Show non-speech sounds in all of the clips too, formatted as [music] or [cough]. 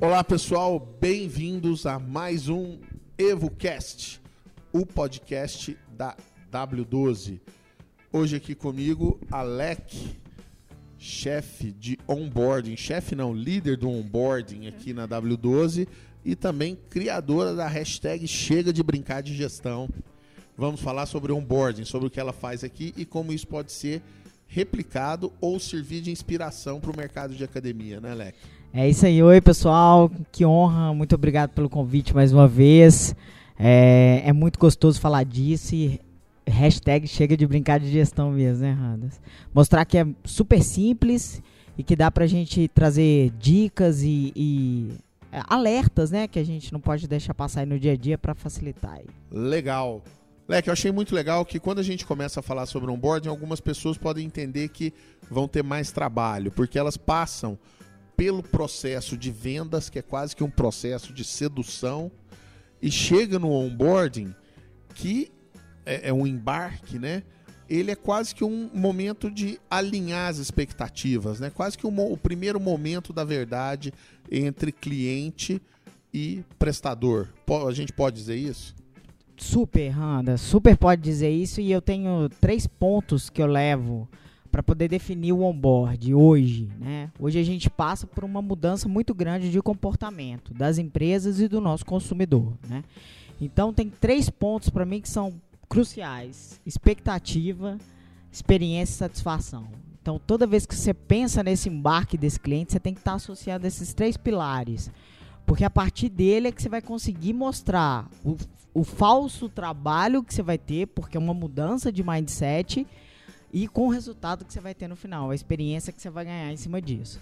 Olá pessoal, bem-vindos a mais um EvoCast, o podcast da W12. Hoje aqui comigo, Alec, chefe de onboarding, chefe não, líder do onboarding aqui na W12 e também criadora da hashtag Chega de Brincar de Gestão. Vamos falar sobre onboarding, sobre o que ela faz aqui e como isso pode ser replicado ou servir de inspiração para o mercado de academia, né, Alec? É isso aí, oi pessoal, que honra, muito obrigado pelo convite mais uma vez. É, é muito gostoso falar disso e hashtag chega de brincar de gestão mesmo, né, Randas? Mostrar que é super simples e que dá pra gente trazer dicas e, e alertas, né, que a gente não pode deixar passar no dia a dia para facilitar. Legal. Leque, eu achei muito legal que quando a gente começa a falar sobre onboarding, algumas pessoas podem entender que vão ter mais trabalho, porque elas passam pelo processo de vendas, que é quase que um processo de sedução, e chega no onboarding, que é, é um embarque, né? Ele é quase que um momento de alinhar as expectativas, né? Quase que um, o primeiro momento da verdade entre cliente e prestador. A gente pode dizer isso? Super, Randa. Super pode dizer isso. E eu tenho três pontos que eu levo para poder definir o onboard hoje, né? Hoje a gente passa por uma mudança muito grande de comportamento das empresas e do nosso consumidor, né? Então tem três pontos para mim que são cruciais: expectativa, experiência e satisfação. Então toda vez que você pensa nesse embarque desse cliente, você tem que estar associado a esses três pilares. Porque a partir dele é que você vai conseguir mostrar o, o falso trabalho que você vai ter, porque é uma mudança de mindset e com o resultado que você vai ter no final, a experiência que você vai ganhar em cima disso.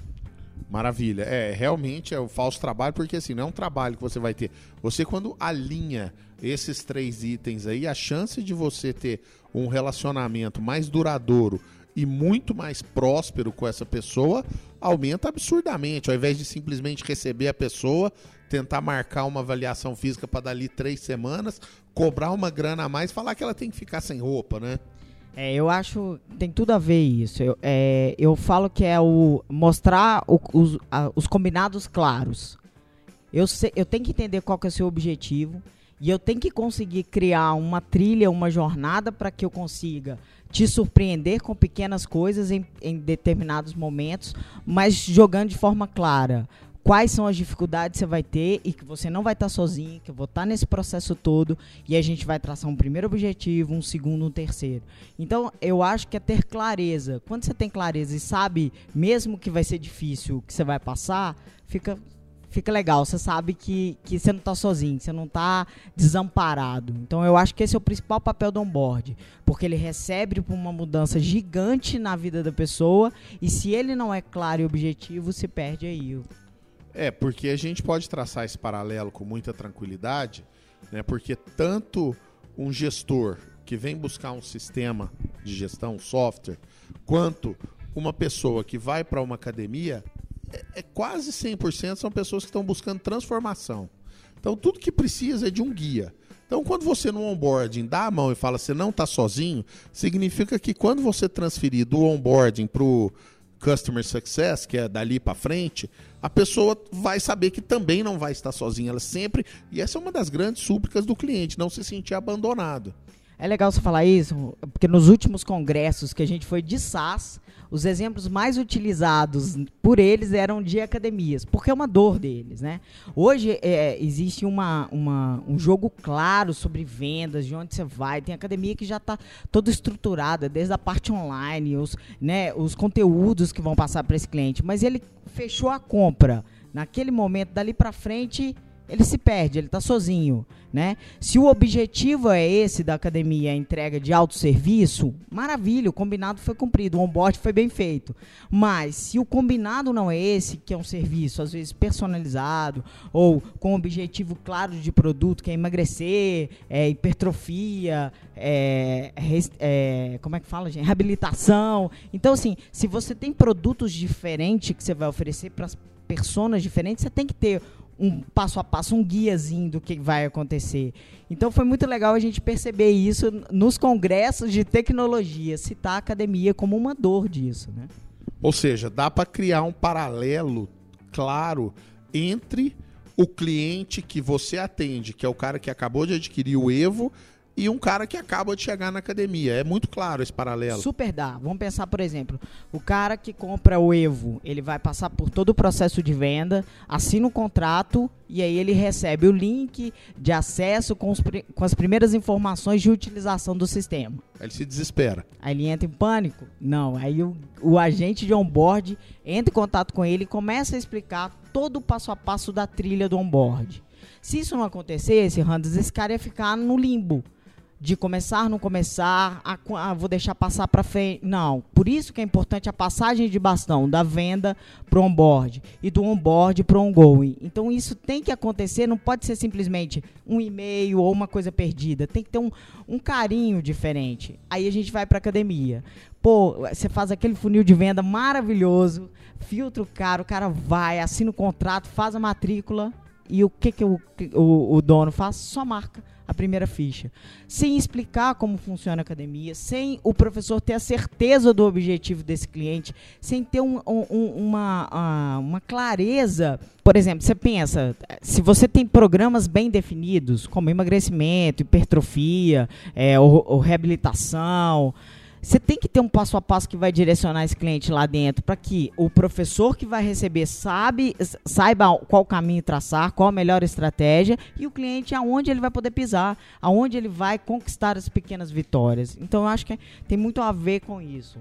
Maravilha. É, realmente é o falso trabalho, porque assim, não é um trabalho que você vai ter. Você, quando alinha esses três itens aí, a chance de você ter um relacionamento mais duradouro e muito mais próspero com essa pessoa aumenta absurdamente. Ao invés de simplesmente receber a pessoa, tentar marcar uma avaliação física para dali três semanas, cobrar uma grana a mais, falar que ela tem que ficar sem roupa, né? É, eu acho tem tudo a ver isso. Eu, é, eu falo que é o mostrar o, os, a, os combinados claros. Eu, eu tenho que entender qual que é o seu objetivo e eu tenho que conseguir criar uma trilha, uma jornada para que eu consiga te surpreender com pequenas coisas em, em determinados momentos, mas jogando de forma clara quais são as dificuldades que você vai ter e que você não vai estar sozinho, que eu vou estar nesse processo todo e a gente vai traçar um primeiro objetivo, um segundo, um terceiro. Então, eu acho que é ter clareza. Quando você tem clareza e sabe, mesmo que vai ser difícil, que você vai passar, fica fica legal. Você sabe que, que você não está sozinho, você não está desamparado. Então eu acho que esse é o principal papel do onboard, porque ele recebe uma mudança gigante na vida da pessoa e se ele não é claro e objetivo, se perde aí. É, porque a gente pode traçar esse paralelo com muita tranquilidade, né? Porque tanto um gestor que vem buscar um sistema de gestão, um software, quanto uma pessoa que vai para uma academia, é, é quase 100% são pessoas que estão buscando transformação. Então, tudo que precisa é de um guia. Então, quando você no onboarding dá a mão e fala você não está sozinho, significa que quando você transferir do onboarding para o Customer Success, que é dali para frente, a pessoa vai saber que também não vai estar sozinha. Ela sempre. E essa é uma das grandes súplicas do cliente, não se sentir abandonado. É legal você falar isso, porque nos últimos congressos que a gente foi de SaaS, os exemplos mais utilizados por eles eram de academias, porque é uma dor deles, né? Hoje é, existe uma, uma, um jogo claro sobre vendas, de onde você vai. Tem academia que já está toda estruturada, desde a parte online, os, né, os conteúdos que vão passar para esse cliente. Mas ele fechou a compra. Naquele momento, dali para frente, ele se perde, ele está sozinho, né? Se o objetivo é esse da academia, a entrega de autosserviço, maravilha, o combinado foi cumprido, o onboard foi bem feito. Mas se o combinado não é esse, que é um serviço às vezes personalizado ou com objetivo claro de produto, que é emagrecer, é, hipertrofia, é, é, como é que fala, gente? Reabilitação. Então, assim, se você tem produtos diferentes que você vai oferecer para as personas diferentes, você tem que ter um passo a passo, um guiazinho do que vai acontecer. Então foi muito legal a gente perceber isso nos congressos de tecnologia, citar a academia como uma dor disso, né? Ou seja, dá para criar um paralelo claro entre o cliente que você atende, que é o cara que acabou de adquirir o Evo, e um cara que acaba de chegar na academia. É muito claro esse paralelo. Super dá. Vamos pensar, por exemplo, o cara que compra o Evo, ele vai passar por todo o processo de venda, assina o um contrato e aí ele recebe o link de acesso com, os, com as primeiras informações de utilização do sistema. Aí ele se desespera. Aí ele entra em pânico? Não. Aí o, o agente de onboard entra em contato com ele e começa a explicar todo o passo a passo da trilha do onboard. Se isso não acontecesse, Randas, esse cara ia ficar no limbo de começar, não começar, a, a, vou deixar passar para frente. Não. Por isso que é importante a passagem de bastão da venda para o onboard e do onboard para o ongoing. Então isso tem que acontecer, não pode ser simplesmente um e-mail ou uma coisa perdida. Tem que ter um, um carinho diferente. Aí a gente vai para academia. Pô, você faz aquele funil de venda maravilhoso, filtro caro, o cara vai, assina o contrato, faz a matrícula e o que, que o, o, o dono faz? Só marca a primeira ficha. Sem explicar como funciona a academia, sem o professor ter a certeza do objetivo desse cliente, sem ter um, um, uma, uma clareza. Por exemplo, você pensa, se você tem programas bem definidos, como emagrecimento, hipertrofia, é, ou, ou reabilitação, você tem que ter um passo a passo que vai direcionar esse cliente lá dentro para que o professor que vai receber sabe, saiba qual caminho traçar, qual a melhor estratégia e o cliente aonde ele vai poder pisar, aonde ele vai conquistar as pequenas vitórias. Então eu acho que tem muito a ver com isso.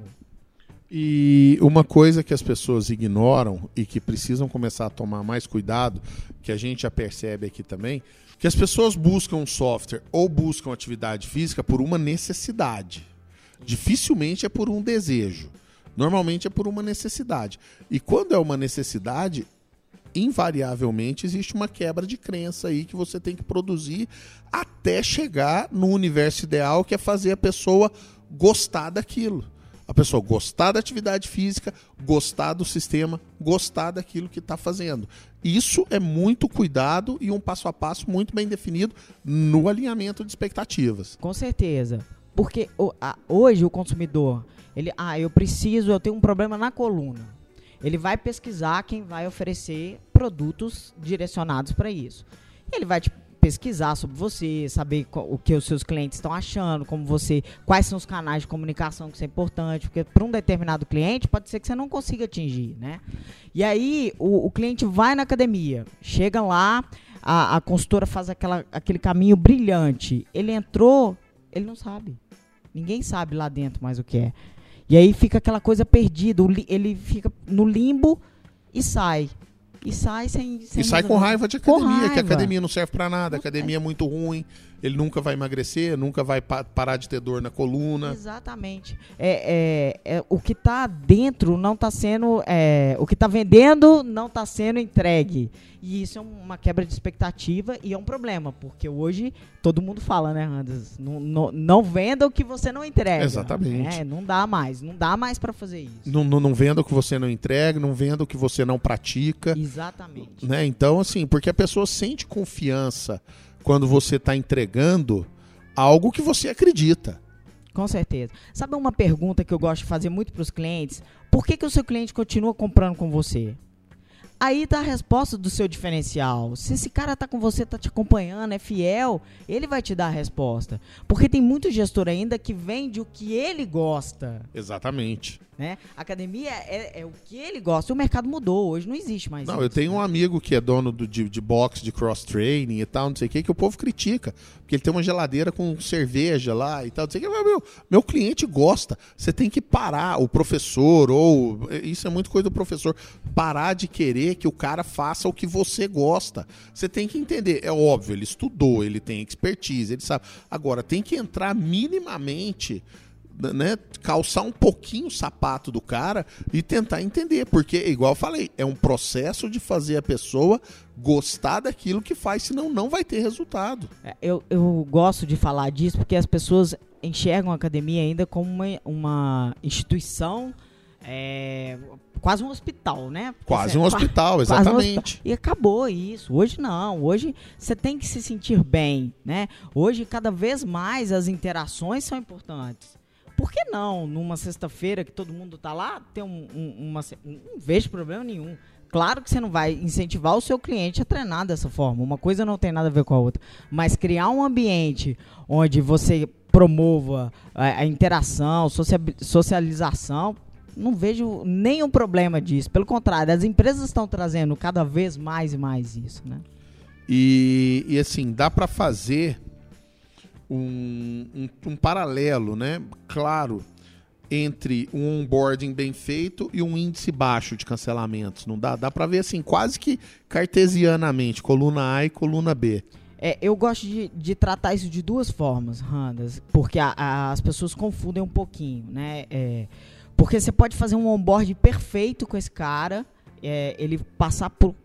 E uma coisa que as pessoas ignoram e que precisam começar a tomar mais cuidado, que a gente já percebe aqui também, que as pessoas buscam software ou buscam atividade física por uma necessidade. Dificilmente é por um desejo. Normalmente é por uma necessidade. E quando é uma necessidade, invariavelmente existe uma quebra de crença aí que você tem que produzir até chegar no universo ideal, que é fazer a pessoa gostar daquilo. A pessoa gostar da atividade física, gostar do sistema, gostar daquilo que está fazendo. Isso é muito cuidado e um passo a passo muito bem definido no alinhamento de expectativas. Com certeza. Porque hoje o consumidor, ele, ah, eu preciso, eu tenho um problema na coluna. Ele vai pesquisar quem vai oferecer produtos direcionados para isso. Ele vai te pesquisar sobre você, saber o que os seus clientes estão achando, como você, quais são os canais de comunicação que isso é importante, porque para um determinado cliente pode ser que você não consiga atingir, né? E aí o, o cliente vai na academia, chega lá, a, a consultora faz aquela, aquele caminho brilhante. Ele entrou, ele não sabe. Ninguém sabe lá dentro mais o que é. E aí fica aquela coisa perdida. Ele fica no limbo e sai. E sai sem. sem e sai com raiva de academia, raiva. que a academia não serve para nada, a academia é muito ruim, ele nunca vai emagrecer, nunca vai pa parar de ter dor na coluna. Exatamente. É, é, é o que está dentro não está sendo. É, o que está vendendo não está sendo entregue. E isso é uma quebra de expectativa e é um problema, porque hoje todo mundo fala, né, Anders? Não, não, não venda o que você não entrega. Exatamente. É, não dá mais. Não dá mais para fazer isso. Não, não, não venda o que você não entrega, não venda o que você não pratica. Exatamente. Né? Então, assim, porque a pessoa sente confiança quando você está entregando algo que você acredita. Com certeza. Sabe uma pergunta que eu gosto de fazer muito para os clientes? Por que, que o seu cliente continua comprando com você? Aí tá a resposta do seu diferencial. Se esse cara tá com você, tá te acompanhando, é fiel, ele vai te dar a resposta. Porque tem muito gestor ainda que vende o que ele gosta. Exatamente. Né? Academia é, é, o que ele gosta. O mercado mudou, hoje não existe mais Não, isso, eu tenho né? um amigo que é dono do, de, de box, de cross-training e tal, não sei o que, que o povo critica. Porque ele tem uma geladeira com cerveja lá e tal, não sei o que. Meu, meu cliente gosta. Você tem que parar, o professor, ou. Isso é muito coisa do professor. Parar de querer que o cara faça o que você gosta. Você tem que entender. É óbvio, ele estudou, ele tem expertise, ele sabe. Agora, tem que entrar minimamente né, calçar um pouquinho o sapato do cara e tentar entender, porque igual eu falei, é um processo de fazer a pessoa gostar daquilo que faz, senão não vai ter resultado. É, eu, eu gosto de falar disso porque as pessoas enxergam a academia ainda como uma, uma instituição é, quase um hospital, né? Porque Quase um hospital, quase um exatamente. hospital. E acabou isso. Hoje não. Hoje você tem que se sentir bem, né? Hoje cada vez mais as interações são importantes. Por que não, numa sexta-feira que todo mundo tá lá, ter um, um- uma. Não vejo problema nenhum. Claro que você não vai incentivar o seu cliente a treinar dessa forma. Uma coisa não tem nada a ver com a outra. Mas criar um ambiente onde você promova a, a interação, socia- socialização, não vejo nenhum problema disso. Pelo contrário, as empresas estão trazendo cada vez mais e mais isso, né? E, e, assim, dá para fazer um, um, um paralelo, né? Claro, entre um onboarding bem feito e um índice baixo de cancelamentos. Não dá, dá para ver assim, quase que cartesianamente, coluna A e coluna B. É, eu gosto de, de tratar isso de duas formas, Randas, porque a- a- as pessoas confundem um pouquinho, né? É, porque você pode fazer um onboard perfeito com esse cara, é, ele passar por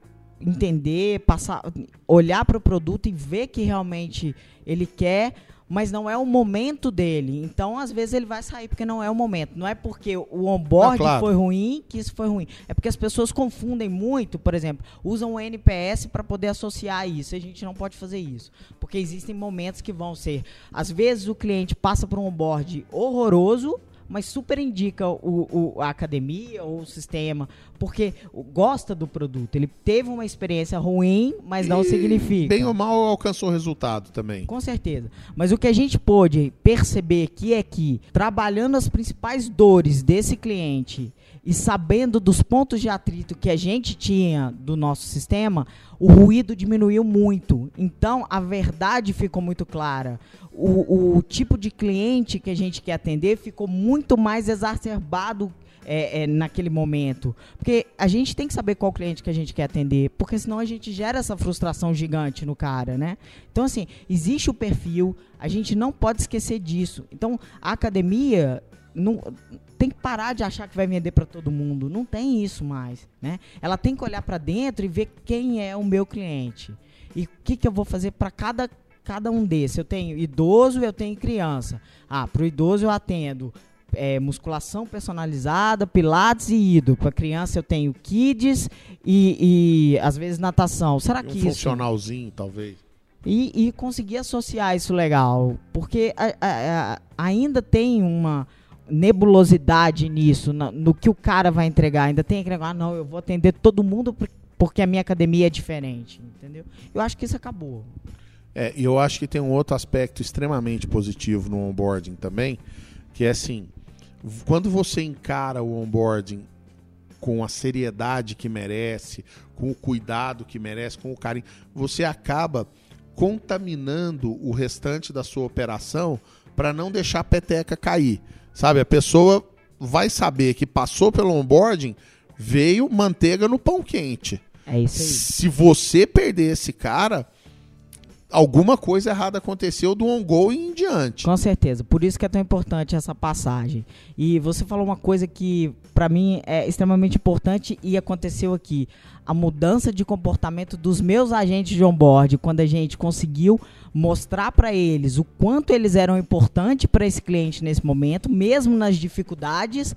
entender, passar, olhar para o produto e ver que realmente ele quer, mas não é o momento dele. Então, às vezes ele vai sair porque não é o momento. Não é porque o onboard Ah, claro. foi ruim que isso foi ruim. É porque as pessoas confundem muito, por exemplo, usam o NPS para poder associar isso. A gente não pode fazer isso, porque existem momentos que vão ser, às vezes o cliente passa por um onboard horroroso, mas super indica o, o- a academia ou o sistema, porque gosta do produto. Ele teve uma experiência ruim, mas não E, significa. Bem ou mal alcançou o resultado também. Com certeza. Mas o que a gente pôde perceber aqui é que, trabalhando as principais dores desse cliente e sabendo dos pontos de atrito que a gente tinha do nosso sistema, o ruído diminuiu muito. Então, a verdade ficou muito clara. O, o tipo de cliente que a gente quer atender ficou muito mais exacerbado é, é, naquele momento. Porque a gente tem que saber qual cliente que a gente quer atender, porque senão a gente gera essa frustração gigante no cara, né? Então, assim, existe o perfil, a gente não pode esquecer disso. Então, a academia não, tem que parar de achar que vai vender para todo mundo. Não tem isso mais, né? Ela tem que olhar para dentro e ver quem é o meu cliente. E o que, que eu vou fazer para cada, cada um desses. Eu tenho idoso, eu tenho criança. Ah, para o idoso eu atendo é, musculação personalizada, pilates e ido. Para criança eu tenho kids e, e às vezes natação. Será Um que isso funcionalzinho, talvez. e, e conseguir associar isso legal. Porque a- a- a- ainda tem uma nebulosidade nisso, na- no, que o cara vai entregar. Ainda tem que ah, não, eu vou atender todo mundo por- porque a minha academia é diferente, entendeu? Eu acho que isso acabou. É, eu acho que tem um outro aspecto extremamente positivo no onboarding também, que é assim, quando você encara o onboarding com a seriedade que merece, com o cuidado que merece, com o carinho, você acaba contaminando o restante da sua operação para não deixar a peteca cair. Sabe, a pessoa vai saber que passou pelo onboarding, veio manteiga no pão quente. É isso aí. Se você perder esse cara, alguma coisa errada aconteceu do on-go em diante. Com certeza. Por isso que é tão importante essa passagem. E você falou uma coisa que para mim é extremamente importante e aconteceu aqui. A mudança de comportamento dos meus agentes de onboard, quando a gente conseguiu mostrar para eles o quanto eles eram importantes para esse cliente nesse momento, mesmo nas dificuldades,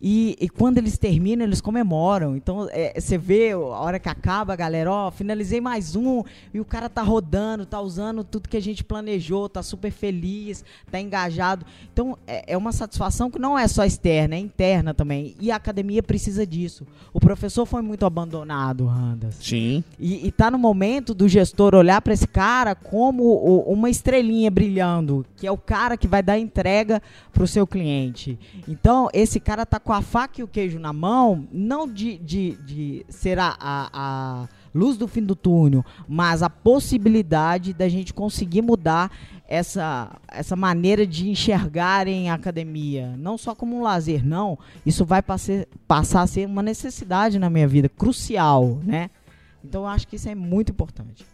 e, e quando eles terminam, eles comemoram. Então, é, você vê a hora que acaba, galera, ó, finalizei mais um, e o cara tá rodando, tá usando tudo que a gente planejou, tá super feliz, tá engajado. Então, é, é uma satisfação que não é só externa, é interna também. E a academia precisa disso. O professor foi muito abandonado, Randas. Sim. E, e tá no momento do gestor olhar para esse cara como o- uma estrelinha brilhando, que é o cara que vai dar entrega pro seu cliente. Então, esse cara tá com a faca e o queijo na mão, não de, de, de ser a, a, a luz do fim do túnel, mas a possibilidade da gente conseguir mudar essa, essa maneira de enxergarem a academia, não só como um lazer, não. Isso vai passar a ser uma necessidade na minha vida, crucial, né? Então eu acho que isso é muito importante.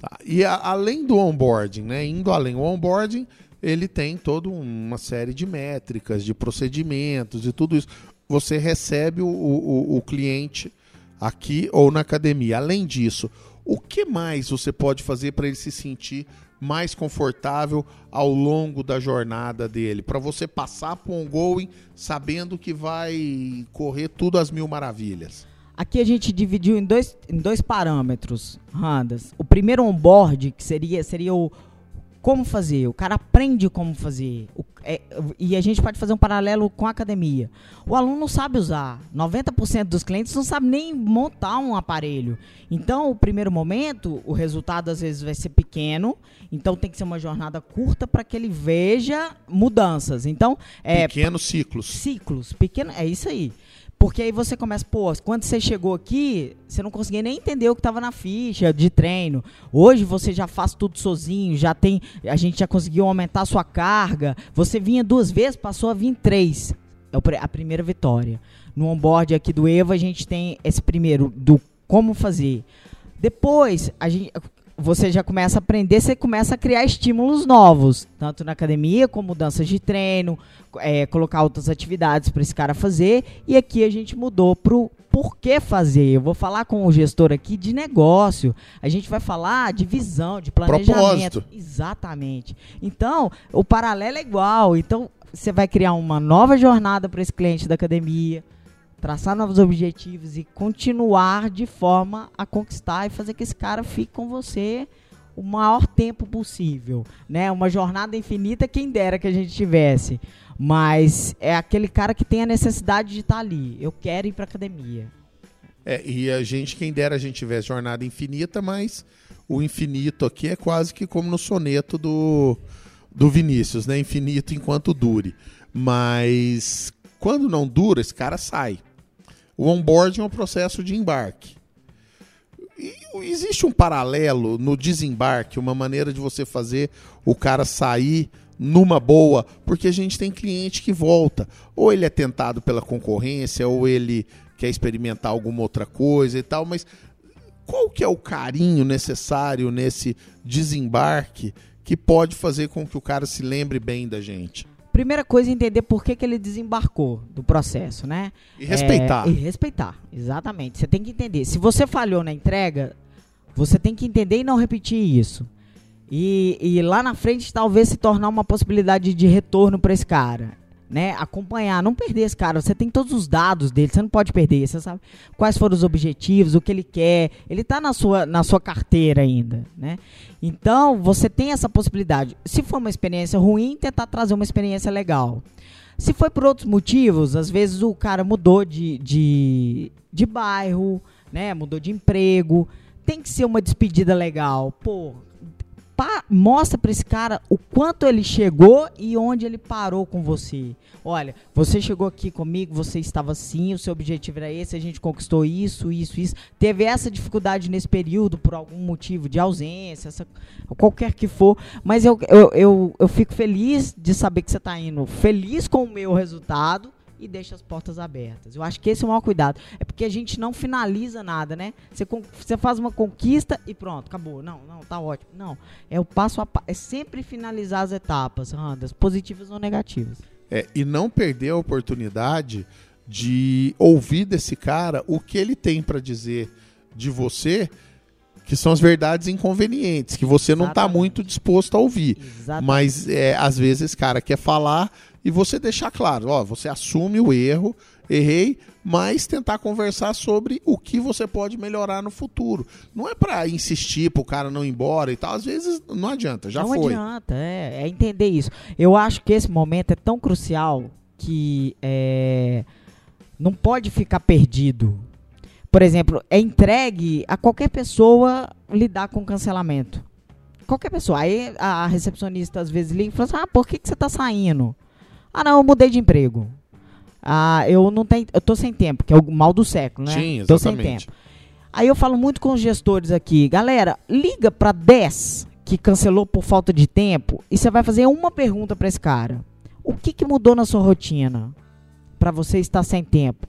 Tá. E a- além do onboarding, né? Indo além, o onboarding ele tem toda uma série de métricas, de procedimentos e tudo isso. Você recebe o, o, o cliente aqui ou na academia. Além disso, o que mais você pode fazer para ele se sentir mais confortável ao longo da jornada dele, para você passar para um ongoing sabendo que vai correr tudo às mil maravilhas? Aqui a gente dividiu em dois, em dois parâmetros, Randas. O primeiro onboard, que seria, seria o, como fazer, o cara aprende como fazer. O, é, e a gente pode fazer um paralelo com a academia. O aluno não sabe usar. 90% dos clientes não sabe nem montar um aparelho. Então, o primeiro momento, o resultado às vezes vai ser pequeno. Então, tem que ser uma jornada curta para que ele veja mudanças. Então, é, pequenos ciclos. Ciclos, pequeno, é isso aí. Porque aí você começa, pô, quando você chegou aqui, você não conseguia nem entender o que estava na ficha de treino. Hoje você já faz tudo sozinho, já tem, a gente já conseguiu aumentar a sua carga. Você vinha duas vezes, passou a vir três. É a primeira vitória. No onboard aqui do Evo, a gente tem esse primeiro do como fazer. Depois, a gente, você já começa a aprender, você começa a criar estímulos novos, tanto na academia como mudanças de treino, é, colocar outras atividades para esse cara fazer. E aqui a gente mudou para o porquê fazer. Eu vou falar com o gestor aqui de negócio. A gente vai falar de visão, de planejamento. Propósito. Exatamente. Então, o paralelo é igual. Então, você vai criar uma nova jornada para esse cliente da academia traçar novos objetivos e continuar de forma a conquistar e fazer que esse cara fique com você o maior tempo possível, né? Uma jornada infinita, quem dera que a gente tivesse, mas é aquele cara que tem a necessidade de estar ali. Eu quero ir para academia. É, e a gente, quem dera a gente tivesse jornada infinita, mas o infinito aqui é quase que como no soneto do, do Vinícius, né? Infinito enquanto dure. Mas quando não dura, esse cara sai. O onboarding é um processo de embarque. E existe um paralelo no desembarque, uma maneira de você fazer o cara sair numa boa, porque a gente tem cliente que volta. Ou ele é tentado pela concorrência, ou ele quer experimentar alguma outra coisa e tal, mas qual que é o carinho necessário nesse desembarque que pode fazer com que o cara se lembre bem da gente? Primeira coisa é entender por que, que ele desembarcou do processo, né? E respeitar. É, e respeitar, exatamente. Você tem que entender. Se você falhou na entrega, você tem que entender e não repetir isso. E, e lá na frente talvez se tornar uma possibilidade de retorno para esse cara né, acompanhar, não perder esse cara. Você tem todos os dados dele, você não pode perder. Você sabe quais foram os objetivos, o que ele quer. Ele está na sua, na sua carteira ainda, né? Então, você tem essa possibilidade. Se for uma experiência ruim, tentar trazer uma experiência legal. Se foi por outros motivos, às vezes o cara mudou de, de, de bairro, né? Mudou de emprego. Tem que ser uma despedida legal. Pô, mostra para esse cara o quanto ele chegou e onde ele parou com você. Olha, você chegou aqui comigo, você estava assim, o seu objetivo era esse, a gente conquistou isso, isso, isso. Teve essa dificuldade nesse período por algum motivo de ausência, essa, qualquer que for. Mas eu, eu, eu, eu fico feliz de saber que você está indo feliz com o meu resultado e deixa as portas abertas. Eu acho que esse é o maior cuidado. É porque a gente não finaliza nada, né? Você, você faz uma conquista e pronto, acabou. Não, não, tá ótimo. Não. É o passo a passo. É sempre finalizar as etapas, Randas, positivas ou negativas. É, e não perder a oportunidade de ouvir desse cara o que ele tem para dizer de você que são as verdades inconvenientes, que você não está muito disposto a ouvir. Exatamente. Mas é, às vezes cara quer falar e você deixar claro, ó, você assume o erro, errei, mas tentar conversar sobre o que você pode melhorar no futuro. Não é para insistir para o cara não ir embora e tal, às vezes não adianta, já não foi. Não adianta, é, é, entender isso. Eu acho que esse momento é tão crucial que é, não pode ficar perdido por exemplo, é entregue a qualquer pessoa lidar com cancelamento. Qualquer pessoa. Aí a recepcionista às vezes liga e fala assim: ah, por que, que você está saindo? Ah, não, eu mudei de emprego. Ah, eu não tenho. Eu tô sem tempo, que é o mal do século, né? Sim, exatamente. Tô sem tempo. Aí eu falo muito com os gestores aqui, galera, liga para 10 que cancelou por falta de tempo e você vai fazer uma pergunta para esse cara. O que, que mudou na sua rotina para você estar sem tempo?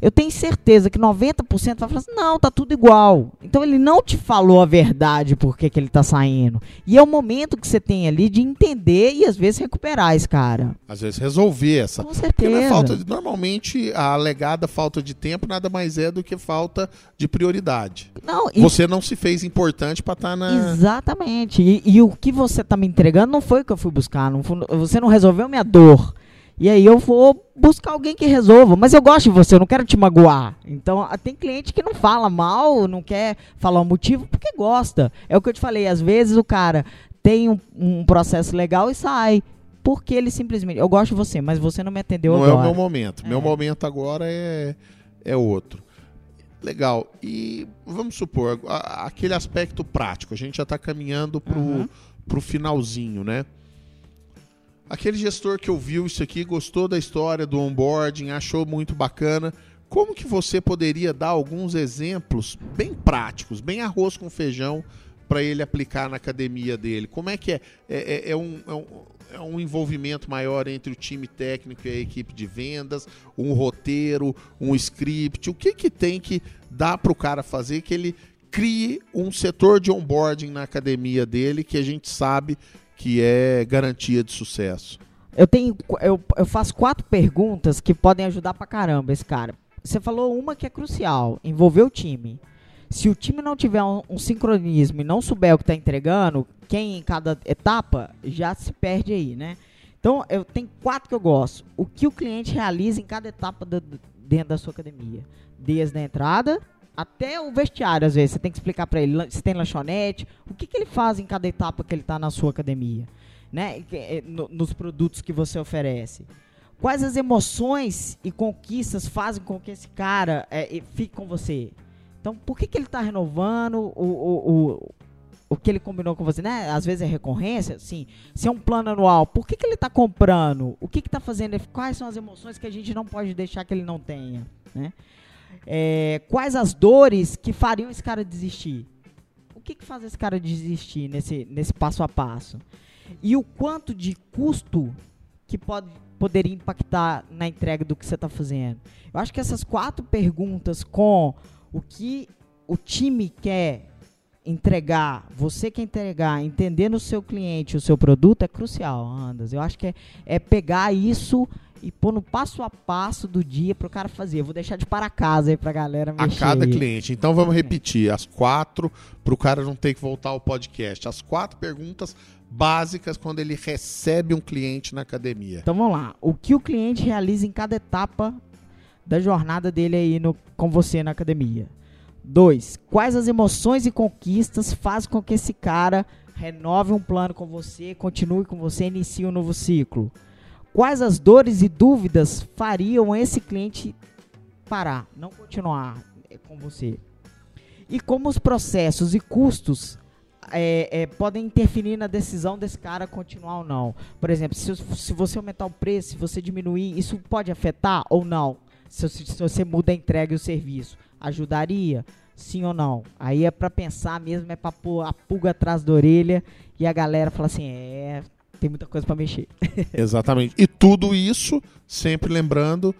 Eu tenho certeza que 90% vai falar assim, não, tá tudo igual. Então ele não te falou a verdade por que, que ele tá saindo. E é o momento que você tem ali de entender e às vezes recuperar esse cara. Às vezes resolver essa. Com certeza. Porque falta de, normalmente a alegada falta de tempo nada mais é do que falta de prioridade. Não, e- Você não se fez importante pra estar na. Exatamente. E, e o que você tá me entregando não foi o que eu fui buscar. Não foi- você não resolveu minha dor. E aí eu vou buscar alguém que resolva. Mas eu gosto de você, eu não quero te magoar. Então ah, tem cliente que não fala mal, não quer falar o motivo porque gosta. É o que eu te falei. Às vezes o cara tem um, um processo legal e sai. Porque ele simplesmente. Eu gosto de você, mas você não me atendeu Não é agora. o meu momento. Meu É. momento agora é, é outro. Legal. E vamos supor, a- aquele aspecto prático. A gente já está caminhando pro, Uhum. pro finalzinho, né? Aquele gestor que ouviu isso aqui, gostou da história do onboarding, achou muito bacana. Como que você poderia dar alguns exemplos bem práticos, bem arroz com feijão, para ele aplicar na academia dele? Como é que é? É, é- é um, é um- é um envolvimento maior entre o time técnico e a equipe de vendas, um roteiro, um script? O que, que tem que dar para o cara fazer que ele crie um setor de onboarding na academia dele que a gente sabe que é garantia de sucesso? Eu tenho. Eu, eu faço quatro perguntas que podem ajudar pra caramba esse cara. Você falou uma que é crucial, envolver o time. Se o time não tiver um, um sincronismo e não souber o que tá entregando, quem em cada etapa já se perde aí, né? Então, eu tenho quatro que eu gosto. O que o cliente realiza em cada etapa do- dentro da sua academia. Desde a entrada até o vestiário, às vezes. Você tem que explicar pra ele se tem lanchonete, o que, que ele faz em cada etapa que ele tá na sua academia né, eh, no- nos produtos que você oferece. Quais as emoções e conquistas fazem com que esse cara eh, fique com você? Então, por que, que ele está renovando o, o, o, o que ele combinou com você? Né? Às vezes é recorrência, sim. Se é um plano anual, por que, que ele está comprando? O que está fazendo? Quais são as emoções que a gente não pode deixar que ele não tenha? Né? Eh, quais as dores que fariam esse cara desistir? O que, que faz esse cara desistir nesse, nesse passo a passo? e o quanto de custo que pode, poderia impactar na entrega do que você está fazendo. Eu acho que essas quatro perguntas com o que o time quer entregar, você quer entregar, entender no seu cliente o seu produto é crucial, Andas. Eu acho que é, é pegar isso e pôr no passo a passo do dia para o cara fazer. Eu vou deixar de para casa aí para a galera A mexer. cada aí. cliente. Então vamos repetir as quatro para o cara não ter que voltar ao podcast. As quatro perguntas básicas quando ele recebe um cliente na academia. Então vamos lá. O que o cliente realiza em cada etapa da jornada dele aí no, com você na academia? Dois, quais as emoções e conquistas fazem com que esse cara renove um plano com você, continue com você, inicie um novo ciclo? Quais as dores e dúvidas fariam esse cliente parar, não continuar eh, com você? E como os processos e custos é, é, podem interferir na decisão desse cara continuar ou não? Por exemplo, se, se você aumentar o preço, se você diminuir, isso pode afetar ou não? Se, se- você muda a entrega e o serviço, ajudaria? Sim ou não? Aí é pra pensar mesmo, é pra pôr a pulga atrás da orelha e a galera fala assim: é, tem muita coisa pra mexer. [laughs] Exatamente. E tudo isso, sempre lembrando,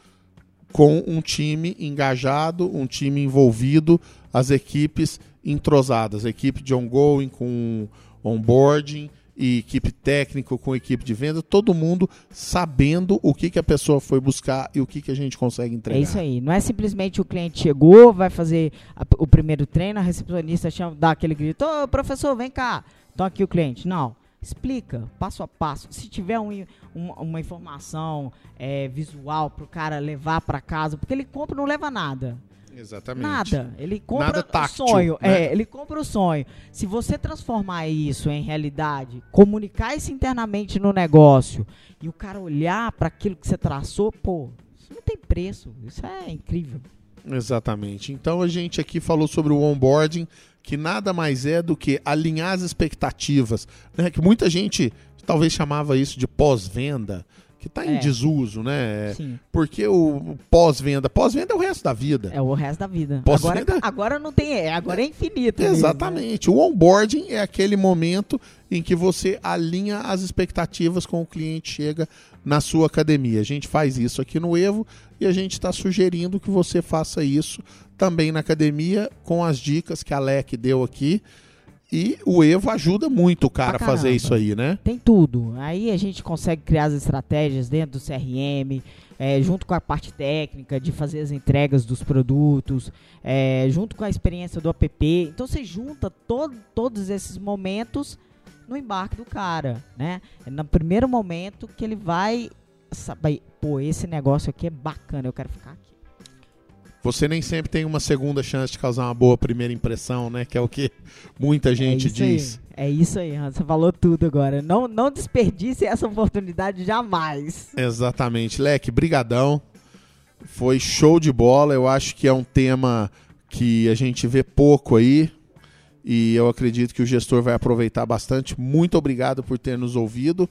com um time engajado, um time envolvido, as equipes entrosadas, equipe de ongoing com onboarding e equipe técnica com equipe de venda, todo mundo sabendo o que, que a pessoa foi buscar e o que, que a gente consegue entregar. É isso aí. Não é simplesmente o cliente chegou, vai fazer a- o primeiro treino, a recepcionista chama, dá aquele grito: Ô professor, vem cá. Então aqui o cliente. Não. Explica, passo a passo. Se tiver um- um- uma informação é, visual pro cara levar para casa, porque ele compra e não leva nada. Exatamente. Nada. Ele compra Nada o táctil, sonho. né? É, ele compra o sonho. Se você transformar isso em realidade, comunicar isso internamente no negócio e o cara olhar para aquilo que você traçou, pô, isso não tem preço. Isso é incrível. Exatamente. Então a gente aqui falou sobre o onboarding, que nada mais é do que alinhar as expectativas, né? Que muita gente talvez chamava isso de pós-venda, que está em É. desuso, né? Sim. Porque o pós-venda, pós-venda é o resto da vida. É o resto da vida. Agora, agora não tem. É, agora é infinito. mesmo, né? Exatamente. O onboarding é aquele momento em que você alinha as expectativas com o cliente chega na sua academia. A gente faz isso aqui no Evo e a gente está sugerindo que você faça isso também na academia com as dicas que a Alec deu aqui. E o Evo ajuda muito o cara a fazer isso aí, né? Tem tudo. Aí a gente consegue criar as estratégias dentro do CRM, é, junto com a parte técnica de fazer as entregas dos produtos, é, junto com a experiência do app. Então você junta todo- todos esses momentos no embarque do cara, né? É no primeiro momento que ele vai saber, pô, esse negócio aqui é bacana, eu quero ficar aqui. Você nem sempre tem uma segunda chance de causar uma boa primeira impressão, né? Que é o que muita gente é diz. Aí. É isso aí, Hans, você falou tudo agora. Não, não desperdice essa oportunidade jamais. Exatamente. Leque, brigadão. Foi show de bola. Eu acho que é um tema que a gente vê pouco aí. E eu acredito que o gestor vai aproveitar bastante. Muito obrigado por ter nos ouvido.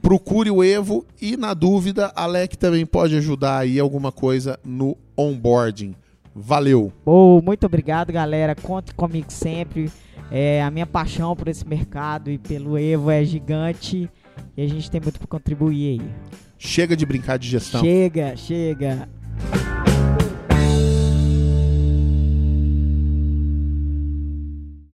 Procure o Evo e, na dúvida, a Lec também pode ajudar aí alguma coisa no onboarding. Valeu! Pô, muito obrigado, galera. Conte comigo sempre. É, a minha paixão por esse mercado e pelo Evo é gigante. E a gente tem muito para contribuir aí. Chega de brincar de gestão. Chega, chega.